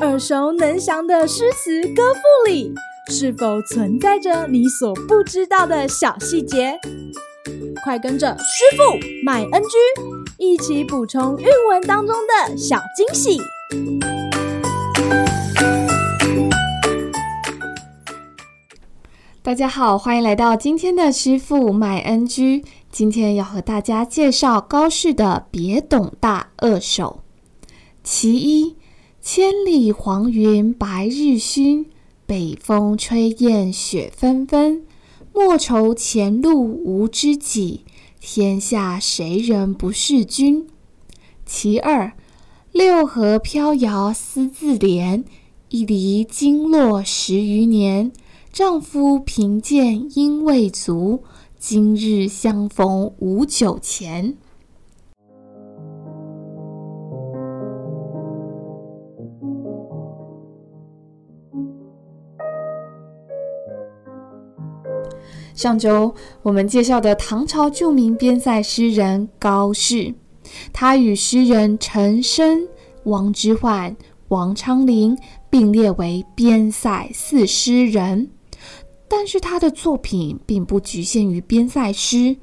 耳熟能详的诗词歌赋里，是否存在着你所不知道的小细节？快跟着师傅麦恩居一起补充韵文当中的小惊喜！大家好，欢迎来到今天的师傅麦恩居。今天要和大家介绍高适的《别董大二首》其一。千里黄云白日曛，北风吹雁雪纷纷。莫愁前路无知己，天下谁人不识君。其二，六合飘摇思自怜，一离经络十余年。丈夫贫贱应未足，今日相逢无酒钱。上周我们介绍的唐朝著名边塞诗人高适，他与诗人陈升、王之涣、王昌龄并列为边塞四诗人。但是他的作品并不局限于边塞诗，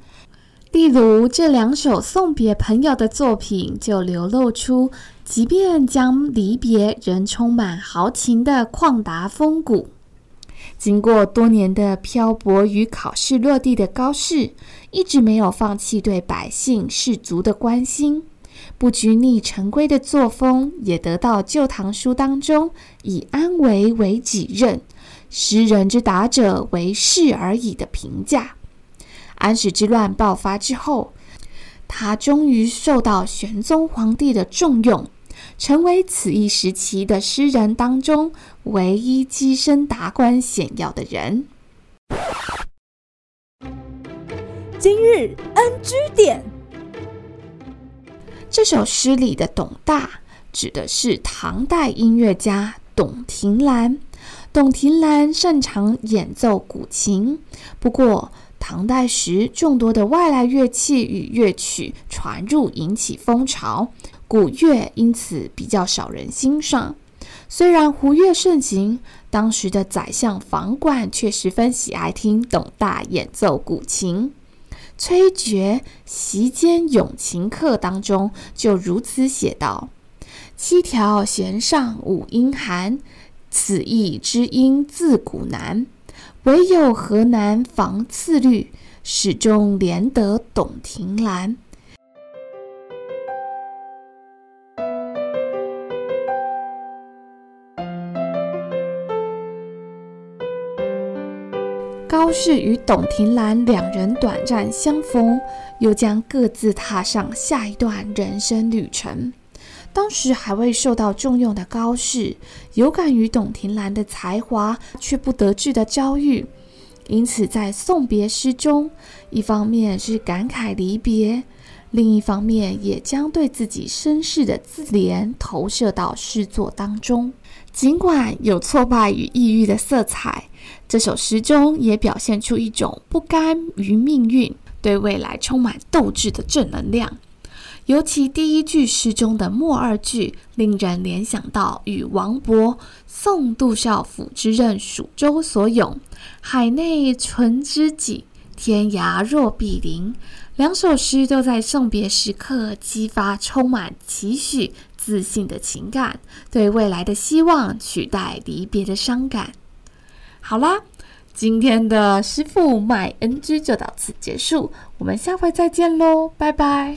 例如这两首送别朋友的作品，就流露出即便将离别仍充满豪情的旷达风骨。经过多年的漂泊与考试落地的高适，一直没有放弃对百姓士族的关心，不拘泥陈规的作风，也得到《旧唐书》当中以安危为己任，识人之达者为士而已的评价。安史之乱爆发之后，他终于受到玄宗皇帝的重用。成为此一时期的诗人当中唯一跻身达官显要的人。今日 NG 点，这首诗里的董大指的是唐代音乐家董庭兰。董庭兰擅长演奏古琴，不过唐代时众多的外来乐器与乐曲传入，引起风潮。古乐因此比较少人欣赏，虽然胡乐盛行，当时的宰相房管却十分喜爱听董大演奏古琴。崔珏《席间咏琴客》当中就如此写道：“七条弦上五音寒，此意知音自古难。唯有河南房次律，始终怜得董庭兰。”高适与董庭兰两人短暂相逢，又将各自踏上下一段人生旅程。当时还未受到重用的高适，有感于董庭兰的才华，却不得志的遭遇，因此在送别诗中，一方面是感慨离别，另一方面也将对自己身世的自怜投射到诗作当中。尽管有挫败与抑郁的色彩。这首诗中也表现出一种不甘于命运、对未来充满斗志的正能量。尤其第一句诗中的末二句，令人联想到与王勃“送杜少府之任蜀州所咏，海内存知己，天涯若比邻”。两首诗都在送别时刻激发充满期许、自信的情感，对未来的希望取代离别的伤感。好啦，今天的师傅卖 NG 就到此结束，我们下回再见喽，拜拜！